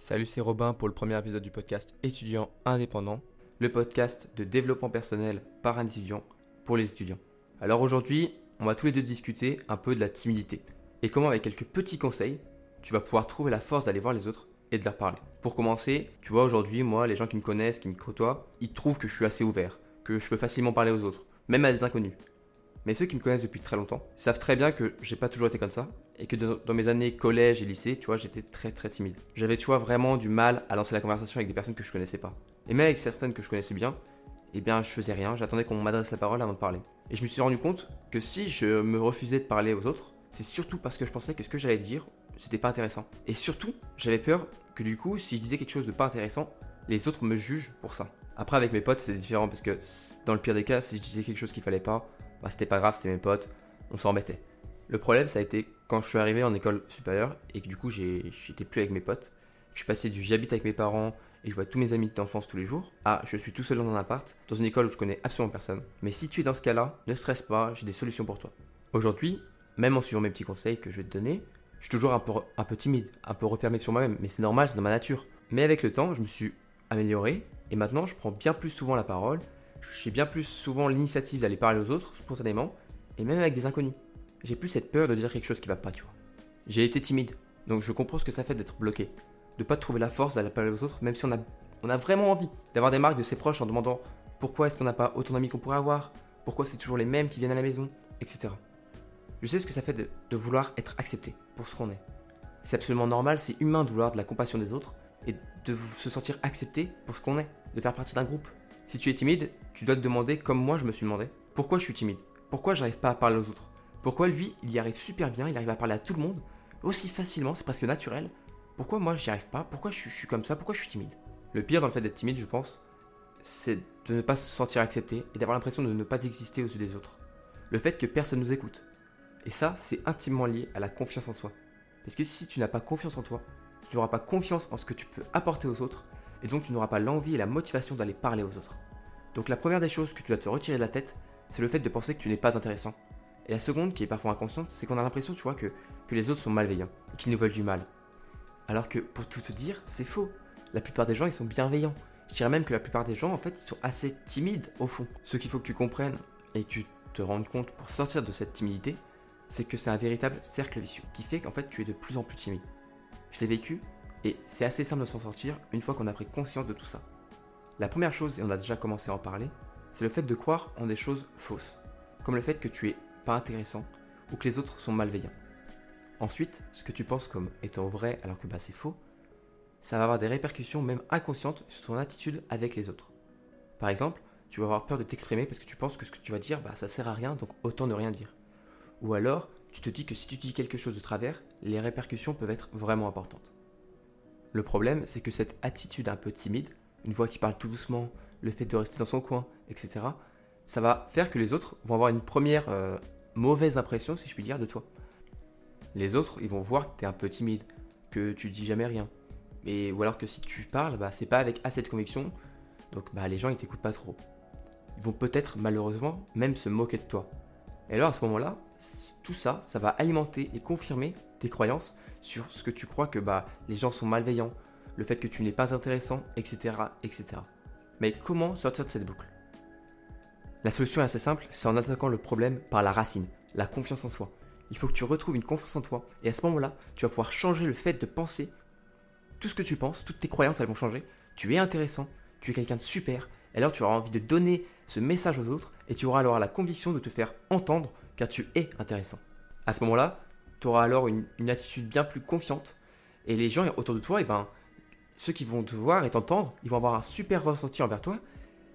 Salut, c'est Robin pour le premier épisode du podcast Étudiant indépendant, le podcast de développement personnel par un étudiant pour les étudiants. Alors aujourd'hui, on va tous les deux discuter un peu de la timidité et comment avec quelques petits conseils, tu vas pouvoir trouver la force d'aller voir les autres et de leur parler. Pour commencer, tu vois aujourd'hui, moi, les gens qui me connaissent, qui me côtoient, ils trouvent que je suis assez ouvert, que je peux facilement parler aux autres, même à des inconnus. Mais ceux qui me connaissent depuis très longtemps savent très bien que j'ai pas toujours été comme ça et que dans mes années collège et lycée, tu vois, j'étais très très timide. J'avais, tu vois, vraiment du mal à lancer la conversation avec des personnes que je connaissais pas. Et même avec certaines que je connaissais bien, eh bien, je faisais rien, j'attendais qu'on m'adresse la parole avant de parler. Et je me suis rendu compte que si je me refusais de parler aux autres, c'est surtout parce que je pensais que ce que j'allais dire, c'était pas intéressant. Et surtout, j'avais peur que du coup, si je disais quelque chose de pas intéressant, les autres me jugent pour ça. Après, avec mes potes, c'était différent parce que dans le pire des cas, si je disais quelque chose qu'il fallait pas, bah, c'était pas grave, c'était mes potes, on s'en remettait. Le problème, ça a été quand je suis arrivé en école supérieure et que du coup, j'étais plus avec mes potes. Je suis passé du j'habite avec mes parents et je vois tous mes amis d'enfance tous les jours à je suis tout seul dans un appart, dans une école où je connais absolument personne. Mais si tu es dans ce cas-là, ne stresse pas, j'ai des solutions pour toi. Aujourd'hui, même en suivant mes petits conseils que je vais te donner, je suis toujours un peu, un peu timide, un peu refermé sur moi-même, mais c'est normal, c'est dans ma nature. Mais avec le temps, je me suis amélioré et maintenant je prends bien plus souvent la parole, j'ai bien plus souvent l'initiative d'aller parler aux autres spontanément et même avec des inconnus. J'ai plus cette peur de dire quelque chose qui va pas, tu vois. J'ai été timide, donc je comprends ce que ça fait d'être bloqué, de pas trouver la force d'aller parler aux autres, même si on a, on a vraiment envie d'avoir des marques de ses proches en demandant pourquoi est-ce qu'on n'a pas autant d'amis qu'on pourrait avoir, pourquoi c'est toujours les mêmes qui viennent à la maison, etc. Je sais ce que ça fait de, vouloir être accepté pour ce qu'on est. C'est absolument normal, c'est humain de vouloir de la compassion des autres et de se sentir accepté pour ce qu'on est, de faire partie d'un groupe. Si tu es timide, tu dois te demander, comme moi je me suis demandé, pourquoi je suis timide? Pourquoi j'arrive pas à parler aux autres? Pourquoi lui, il y arrive super bien, il arrive à parler à tout le monde, aussi facilement, c'est presque naturel? Pourquoi moi j'y arrive pas? Pourquoi je, suis comme ça? Pourquoi je suis timide? Le pire dans le fait d'être timide, je pense, c'est de ne pas se sentir accepté et d'avoir l'impression de ne pas exister aux yeux des autres. Le fait que personne nous écoute, et ça, c'est intimement lié à la confiance en soi. Parce que si tu n'as pas confiance en toi, tu n'auras pas confiance en ce que tu peux apporter aux autres, et donc tu n'auras pas l'envie et la motivation d'aller parler aux autres. Donc la première des choses que tu dois te retirer de la tête, c'est le fait de penser que tu n'es pas intéressant. Et la seconde, qui est parfois inconsciente, c'est qu'on a l'impression, tu vois, que, que les autres sont malveillants, et qu'ils nous veulent du mal. Alors que, pour tout te dire, c'est faux. La plupart des gens, ils sont bienveillants. Je dirais même que la plupart des gens, en fait, ils sont assez timides, au fond. Ce qu'il faut que tu comprennes, et que tu te rendes compte pour sortir de cette timidité, c'est que c'est un véritable cercle vicieux qui fait qu'en fait tu es de plus en plus timide. Je l'ai vécu et c'est assez simple de s'en sortir une fois qu'on a pris conscience de tout ça. La première chose, et on a déjà commencé à en parler, c'est le fait de croire en des choses fausses, comme le fait que tu es pas intéressant ou que les autres sont malveillants. Ensuite, ce que tu penses comme étant vrai alors que bah, c'est faux, ça va avoir des répercussions même inconscientes sur ton attitude avec les autres. Par exemple, tu vas avoir peur de t'exprimer parce que tu penses que ce que tu vas dire, bah, ça sert à rien, donc autant ne rien dire. Ou alors, tu te dis que si tu dis quelque chose de travers, les répercussions peuvent être vraiment importantes. Le problème, c'est que cette attitude un peu timide, une voix qui parle tout doucement, le fait de rester dans son coin, etc., ça va faire que les autres vont avoir une première euh, mauvaise impression, si je puis dire, de toi. Les autres, ils vont voir que tu es un peu timide, que tu dis jamais rien. Et, ou alors que si tu parles, bah, c'est pas avec assez de conviction, donc bah, les gens ils t'écoutent pas trop. Ils vont peut-être malheureusement même se moquer de toi. Et alors à ce moment-là, tout ça, ça va alimenter et confirmer tes croyances sur ce que tu crois que bah, les gens sont malveillants, le fait que tu n'es pas intéressant, etc., etc. Mais comment sortir de cette boucle? La solution est assez simple, c'est en attaquant le problème par la racine, la confiance en soi. Il faut que tu retrouves une confiance en toi, et à ce moment-là, tu vas pouvoir changer le fait de penser tout ce que tu penses, toutes tes croyances, elles vont changer. Tu es intéressant, tu es quelqu'un de super, et alors tu auras envie de donner ce message aux autres et tu auras alors la conviction de te faire entendre car tu es intéressant. À ce moment-là, tu auras alors une, attitude bien plus confiante et les gens autour de toi, et eh ben, ceux qui vont te voir et t'entendre, ils vont avoir un super ressenti envers toi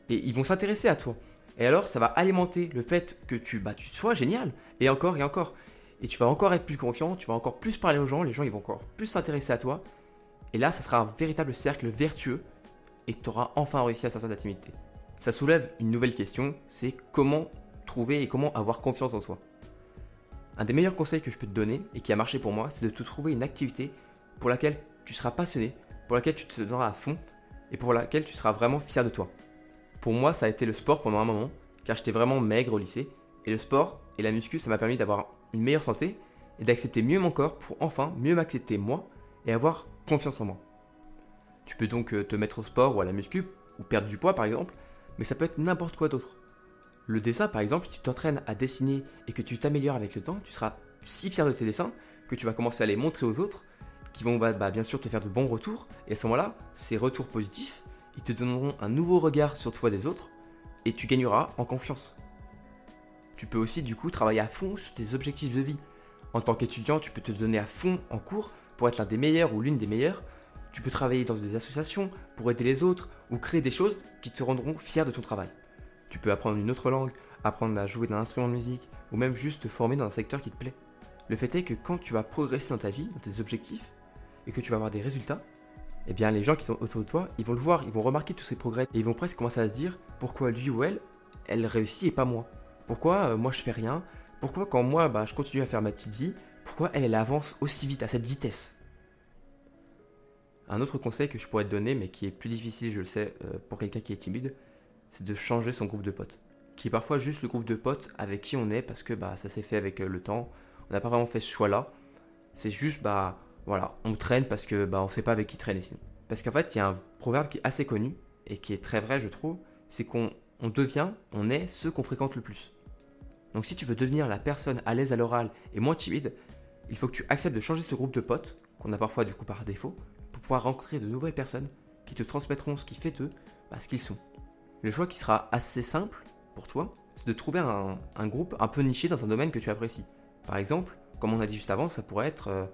et ils vont s'intéresser à toi. Et alors, ça va alimenter le fait que tu, bah, tu sois génial et encore et encore. Et tu vas encore être plus confiant, tu vas encore plus parler aux gens, les gens ils vont encore plus s'intéresser à toi. Et là, ça sera un véritable cercle vertueux et tu auras enfin réussi à sortir de la timidité. Ça soulève une nouvelle question, c'est comment trouver et comment avoir confiance en soi. Un des meilleurs conseils que je peux te donner et qui a marché pour moi, c'est de te trouver une activité pour laquelle tu seras passionné, pour laquelle tu te donneras à fond et pour laquelle tu seras vraiment fier de toi. Pour moi, ça a été le sport pendant un moment, car j'étais vraiment maigre au lycée, et le sport et la muscu, ça m'a permis d'avoir une meilleure santé et d'accepter mieux mon corps pour enfin mieux m'accepter moi et avoir confiance en moi. Tu peux donc euh, te mettre au sport ou à la muscu, ou perdre du poids par exemple, mais ça peut être n'importe quoi d'autre. Le dessin par exemple, si tu t'entraînes à dessiner et que tu t'améliores avec le temps, tu seras si fier de tes dessins que tu vas commencer à les montrer aux autres, qui vont bah, bah, bien sûr te faire de bons retours, et à ce moment-là, ces retours positifs, ils te donneront un nouveau regard sur toi des autres, et tu gagneras en confiance. Tu peux aussi du coup travailler à fond sur tes objectifs de vie. En tant qu'étudiant, tu peux te donner à fond en cours pour être l'un des meilleurs ou l'une des meilleures. Tu peux travailler dans des associations pour aider les autres ou créer des choses qui te rendront fier de ton travail. Tu peux apprendre une autre langue, apprendre à jouer d'un instrument de musique ou même juste te former dans un secteur qui te plaît. Le fait est que quand tu vas progresser dans ta vie, dans tes objectifs, et que tu vas avoir des résultats, eh bien les gens qui sont autour de toi, ils vont le voir, ils vont remarquer tous ces progrès et ils vont presque commencer à se dire pourquoi lui ou elle, elle réussit et pas moi. Pourquoi euh, moi je fais rien? Pourquoi quand moi bah, je continue à faire ma petite vie, pourquoi elle, elle avance aussi vite, à cette vitesse? Un autre conseil que je pourrais te donner, mais qui est plus difficile, je le sais, euh, pour quelqu'un qui est timide, c'est de changer son groupe de potes. Qui est parfois juste le groupe de potes avec qui on est, parce que bah, ça s'est fait avec euh, le temps. On n'a pas vraiment fait ce choix-là. C'est juste, bah voilà, on traîne parce que bah, on sait pas avec qui traîner sinon. Parce qu'en fait, il y a un proverbe qui est assez connu, et qui est très vrai, je trouve, c'est qu'on on devient, on est ceux qu'on fréquente le plus. Donc si tu veux devenir la personne à l'aise à l'oral et moins timide, il faut que tu acceptes de changer ce groupe de potes, qu'on a parfois du coup par défaut, pour pouvoir rencontrer de nouvelles personnes qui te transmettront ce qui fait d'eux, bah, ce qu'ils sont. Le choix qui sera assez simple pour toi, c'est de trouver un, groupe un peu niché dans un domaine que tu apprécies. Par exemple, comme on a dit juste avant, ça pourrait être euh,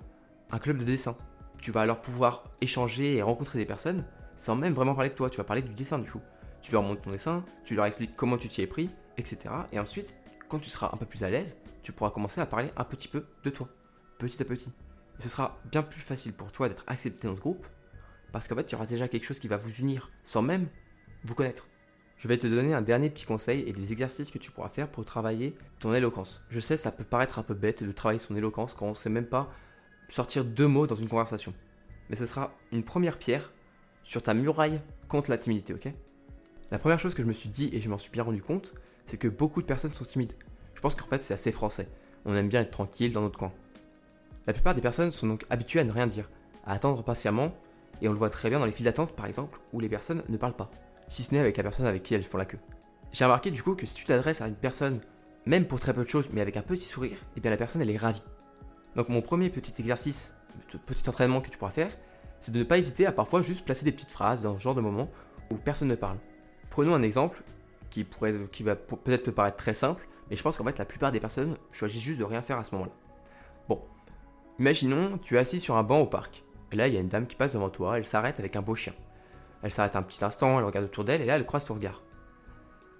un club de dessin. Tu vas alors pouvoir échanger et rencontrer des personnes sans même vraiment parler de toi, tu vas parler du dessin du coup. Tu leur montres ton dessin, tu leur expliques comment tu t'y es pris, etc. Et ensuite, quand tu seras un peu plus à l'aise, tu pourras commencer à parler un petit peu de toi, petit à petit. Et ce sera bien plus facile pour toi d'être accepté dans ce groupe, parce qu'en fait, il y aura déjà quelque chose qui va vous unir sans même vous connaître. Je vais te donner un dernier petit conseil et des exercices que tu pourras faire pour travailler ton éloquence. Je sais, ça peut paraître un peu bête de travailler son éloquence quand on ne sait même pas sortir deux mots dans une conversation. Mais ce sera une première pierre sur ta muraille contre la timidité, ok? La première chose que je me suis dit, et je m'en suis bien rendu compte, c'est que beaucoup de personnes sont timides. Je pense qu'en fait c'est assez français. On aime bien être tranquille dans notre coin. La plupart des personnes sont donc habituées à ne rien dire, à attendre patiemment, et on le voit très bien dans les files d'attente par exemple, où les personnes ne parlent pas, si ce n'est avec la personne avec qui elles font la queue. J'ai remarqué du coup que si tu t'adresses à une personne, même pour très peu de choses, mais avec un petit sourire, et eh bien la personne elle est ravie. Donc mon premier petit exercice, petit entraînement que tu pourras faire, c'est de ne pas hésiter à parfois juste placer des petites phrases dans ce genre de moment où personne ne parle. Prenons un exemple qui, pourrait, qui va peut-être te paraître très simple, mais je pense qu'en fait la plupart des personnes choisissent juste de rien faire à ce moment-là. Bon, imaginons, tu es assis sur un banc au parc, et là il y a une dame qui passe devant toi, elle s'arrête avec un beau chien. Elle s'arrête un petit instant, elle regarde autour d'elle, et là elle croise ton regard.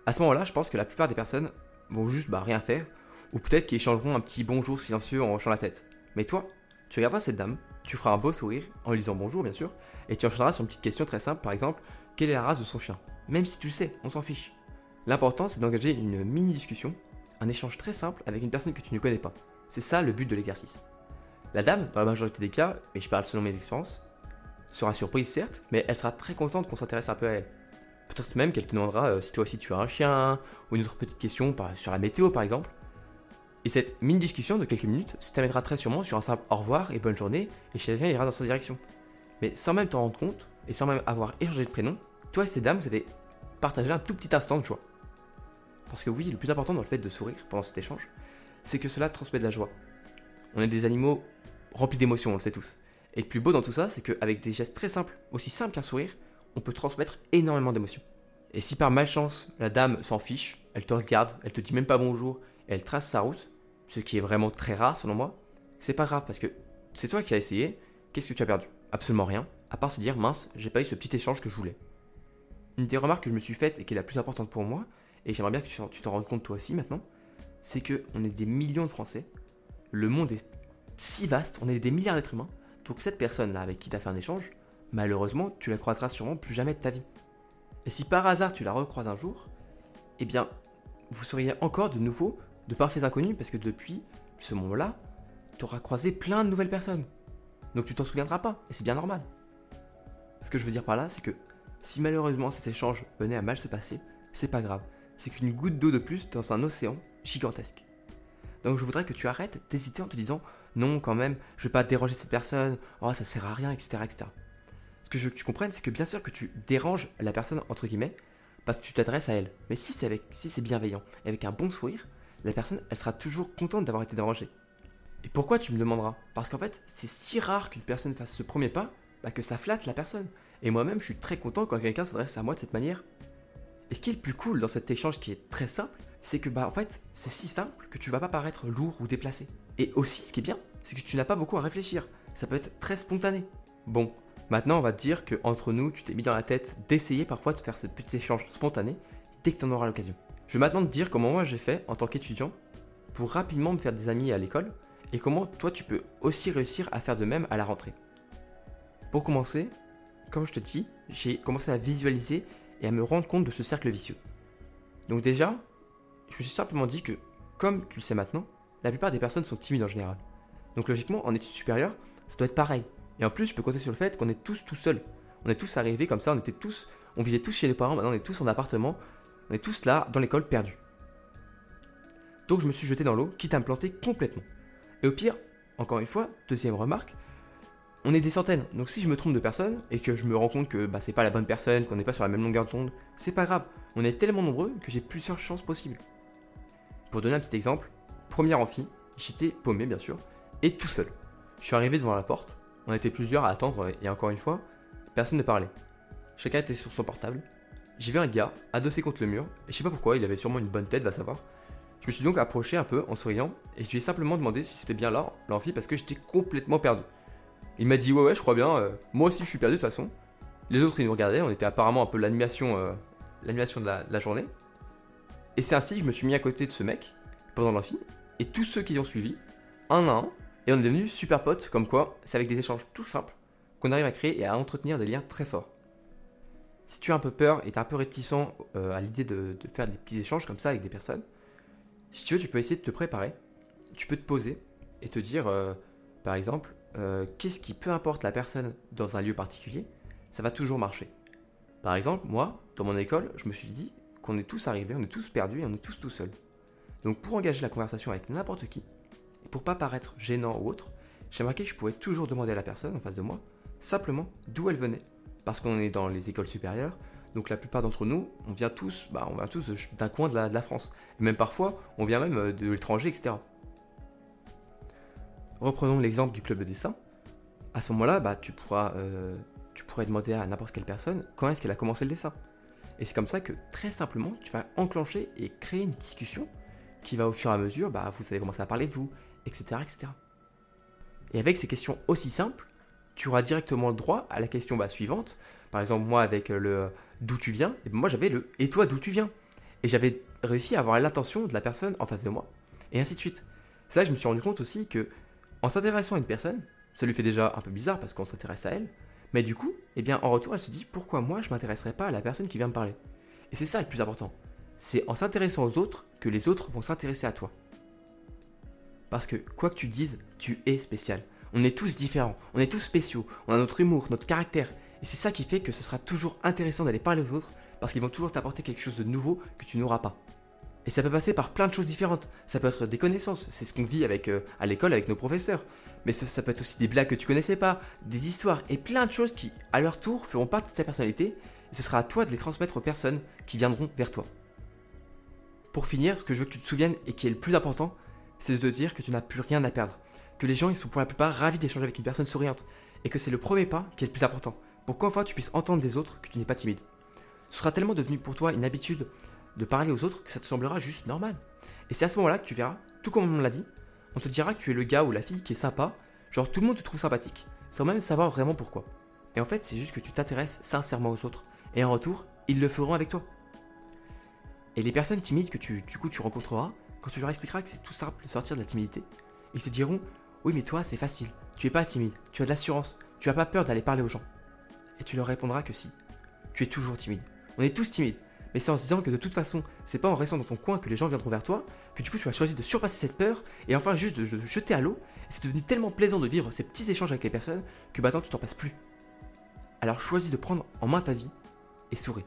À ce moment-là, je pense que la plupart des personnes vont juste bah, rien faire, ou peut-être qu'ils échangeront un petit bonjour silencieux en hochant la tête. Mais toi, tu regarderas cette dame, tu feras un beau sourire, en lui disant bonjour bien sûr, et tu enchaîneras sur une petite question très simple, par exemple, quelle est la race de son chien? Même si tu le sais, on s'en fiche. L'important, c'est d'engager une mini-discussion, un échange très simple avec une personne que tu ne connais pas. C'est ça le but de l'exercice. La dame, dans la majorité des cas, et je parle selon mes expériences, sera surprise certes, mais elle sera très contente qu'on s'intéresse un peu à elle. Peut-être même qu'elle te demandera euh, si toi aussi tu as un chien, ou une autre petite question sur la météo par exemple. Et cette mini-discussion de quelques minutes se terminera très sûrement sur un simple au revoir et bonne journée, et chacun ira dans sa direction. Mais sans même t'en rendre compte, et sans même avoir échangé de prénom, toi et ces dames, vous avez partagé un tout petit instant de joie. Parce que oui, le plus important dans le fait de sourire pendant cet échange, c'est que cela transmet de la joie. On est des animaux remplis d'émotions, on le sait tous. Et le plus beau dans tout ça, c'est qu'avec des gestes très simples, aussi simples qu'un sourire, on peut transmettre énormément d'émotions. Et si par malchance, la dame s'en fiche, elle te regarde, elle te dit même pas bonjour, et elle trace sa route, ce qui est vraiment très rare selon moi, c'est pas grave parce que c'est toi qui as essayé, qu'est-ce que tu as perdu? Absolument rien, à part se dire mince, j'ai pas eu ce petit échange que je voulais. Une des remarques que je me suis faite et qui est la plus importante pour moi, et j'aimerais bien que tu t'en rendes compte toi aussi maintenant, c'est que on est des millions de Français, le monde est si vaste, on est des milliards d'êtres humains, donc cette personne-là avec qui tu as fait un échange, malheureusement, tu la croiseras sûrement plus jamais de ta vie. Et si par hasard tu la recroises un jour, eh bien, vous seriez encore de nouveau de parfaits inconnus parce que depuis ce moment-là, tu auras croisé plein de nouvelles personnes. Donc tu t'en souviendras pas, et c'est bien normal. Ce que je veux dire par là, c'est que si malheureusement cet échange venait à mal se passer, c'est pas grave. C'est qu'une goutte d'eau de plus dans un océan gigantesque. Donc je voudrais que tu arrêtes d'hésiter en te disant non quand même, je vais pas déranger cette personne, oh ça sert à rien, etc. etc. ce que je veux que tu comprennes, c'est que bien sûr que tu déranges la personne, entre guillemets, parce que tu t'adresses à elle. Mais si c'est si c'est bienveillant, et avec un bon sourire, la personne, elle sera toujours contente d'avoir été dérangée. Et pourquoi tu me demanderas? Parce qu'en fait, c'est si rare qu'une personne fasse ce premier pas, bah, que ça flatte la personne. Et moi-même, je suis très content quand quelqu'un s'adresse à moi de cette manière. Et ce qui est le plus cool dans cet échange qui est très simple, c'est que bah en fait, c'est si simple que tu vas pas paraître lourd ou déplacé. Et aussi, ce qui est bien, c'est que tu n'as pas beaucoup à réfléchir. Ça peut être très spontané. Bon, maintenant on va te dire que entre nous, tu t'es mis dans la tête d'essayer parfois de faire ce petit échange spontané dès que tu en auras l'occasion. Je vais maintenant te dire comment moi j'ai fait en tant qu'étudiant pour rapidement me faire des amis à l'école et comment toi tu peux aussi réussir à faire de même à la rentrée. Pour commencer, comme je te dis, j'ai commencé à visualiser et à me rendre compte de ce cercle vicieux. Donc déjà, je me suis simplement dit que, comme tu le sais maintenant, la plupart des personnes sont timides en général. Donc logiquement, en études supérieures, ça doit être pareil. Et en plus, je peux compter sur le fait qu'on est tous tout seuls. On est tous arrivés comme ça, on était tous, on vivait tous chez les parents, maintenant on est tous en appartement, on est tous là, dans l'école, perdus. Donc je me suis jeté dans l'eau, quitte à me planter complètement. Et au pire, encore une fois, deuxième remarque, on est des centaines. Donc si je me trompe de personne et que je me rends compte que bah, c'est pas la bonne personne, qu'on n'est pas sur la même longueur d'onde, c'est pas grave. On est tellement nombreux que j'ai plusieurs chances possibles. Pour donner un petit exemple, première amphi, j'étais paumé bien sûr, et tout seul. Je suis arrivé devant la porte, on était plusieurs à attendre et encore une fois, personne ne parlait. Chacun était sur son portable. J'ai vu un gars adossé contre le mur, et je sais pas pourquoi, il avait sûrement une bonne tête, va savoir. Je me suis donc approché un peu en souriant, et je lui ai simplement demandé si c'était bien là, l'amphi, parce que j'étais complètement perdu. Il m'a dit ouais ouais je crois bien, euh, moi aussi je suis perdu de toute façon. Les autres ils nous regardaient, on était apparemment un peu l'animation euh, l'animation de la, journée. Et c'est ainsi que je me suis mis à côté de ce mec pendant l'amphi, et tous ceux qui ont suivi, un à un, et on est devenus super potes, comme quoi c'est avec des échanges tout simples qu'on arrive à créer et à entretenir des liens très forts. Si tu as un peu peur et tu es un peu réticent euh, à l'idée de, faire des petits échanges comme ça avec des personnes, si tu veux, tu peux essayer de te préparer. Tu peux te poser et te dire, par exemple, euh, qu'est-ce qui, peu importe la personne dans un lieu particulier, ça va toujours marcher. Par exemple, moi, dans mon école, je me suis dit qu'on est tous arrivés, on est tous perdus et on est tous tout seuls. Donc pour engager la conversation avec n'importe qui, et pour pas paraître gênant ou autre, j'ai remarqué que je pouvais toujours demander à la personne en face de moi, simplement d'où elle venait. Parce qu'on est dans les écoles supérieures, donc la plupart d'entre nous, on vient tous, bah, on vient tous d'un coin de la, France. Et même parfois, on vient même euh, de l'étranger, etc. Reprenons l'exemple du club de dessin. À ce moment-là, bah, tu, pourras, euh, tu pourrais demander à n'importe quelle personne quand est-ce qu'elle a commencé le dessin. Et c'est comme ça que très simplement, tu vas enclencher et créer une discussion qui va au fur et à mesure, bah, vous allez commencer à parler de vous, etc., etc. Et avec ces questions aussi simples, tu auras directement le droit à la question bah, suivante. Par exemple, moi avec le d'où tu viens, et ben, moi j'avais le et toi d'où tu viens? Et j'avais réussi à avoir l'attention de la personne en face de moi. Et ainsi de suite. C'est là que je me suis rendu compte aussi que en s'intéressant à une personne, ça lui fait déjà un peu bizarre parce qu'on s'intéresse à elle, mais du coup, eh bien, en retour, elle se dit pourquoi moi je m'intéresserais pas à la personne qui vient me parler? Et c'est ça le plus important. C'est en s'intéressant aux autres que les autres vont s'intéresser à toi. Parce que quoi que tu dises, tu es spécial. On est tous différents, on est tous spéciaux, on a notre humour, notre caractère. Et c'est ça qui fait que ce sera toujours intéressant d'aller parler aux autres parce qu'ils vont toujours t'apporter quelque chose de nouveau que tu n'auras pas. Et ça peut passer par plein de choses différentes. Ça peut être des connaissances, c'est ce qu'on vit avec, euh, à l'école avec nos professeurs. Mais ça, peut être aussi des blagues que tu connaissais pas, des histoires et plein de choses qui, à leur tour, feront partie de ta personnalité. Et ce sera à toi de les transmettre aux personnes qui viendront vers toi. Pour finir, ce que je veux que tu te souviennes et qui est le plus important, c'est de te dire que tu n'as plus rien à perdre. Que les gens ils sont pour la plupart ravis d'échanger avec une personne souriante. Et que c'est le premier pas qui est le plus important. Pour qu'enfin tu puisses entendre des autres que tu n'es pas timide. Ce sera tellement devenu pour toi une habitude de parler aux autres que ça te semblera juste normal. Et c'est à ce moment-là que tu verras, tout comme on l'a dit, on te dira que tu es le gars ou la fille qui est sympa, genre tout le monde te trouve sympathique, sans même savoir vraiment pourquoi. Et en fait, c'est juste que tu t'intéresses sincèrement aux autres, et en retour, ils le feront avec toi. Et les personnes timides que tu, du coup, tu rencontreras, quand tu leur expliqueras que c'est tout simple de sortir de la timidité, ils te diront Oui, mais toi, c'est facile, tu es pas timide, tu as de l'assurance, tu as pas peur d'aller parler aux gens. Et tu leur répondras que si, tu es toujours timide. On est tous timides, mais c'est en se disant que de toute façon, c'est pas en restant dans ton coin que les gens viendront vers toi, que du coup tu vas choisir de surpasser cette peur et enfin juste de, jeter à l'eau. C'est devenu tellement plaisant de vivre ces petits échanges avec les personnes que maintenant tu t'en passes plus. Alors choisis de prendre en main ta vie et souris.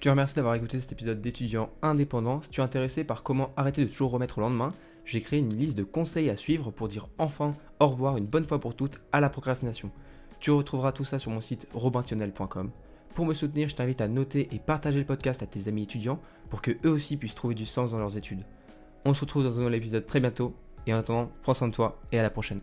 Je te remercie d'avoir écouté cet épisode d'étudiant indépendant. Si tu es intéressé par comment arrêter de toujours remettre au lendemain, j'ai créé une liste de conseils à suivre pour dire enfin au revoir une bonne fois pour toutes à la procrastination. Tu retrouveras tout ça sur mon site robintionnel.com. Pour me soutenir, je t'invite à noter et partager le podcast à tes amis étudiants pour que eux aussi puissent trouver du sens dans leurs études. On se retrouve dans un nouvel épisode très bientôt et en attendant, prends soin de toi et à la prochaine.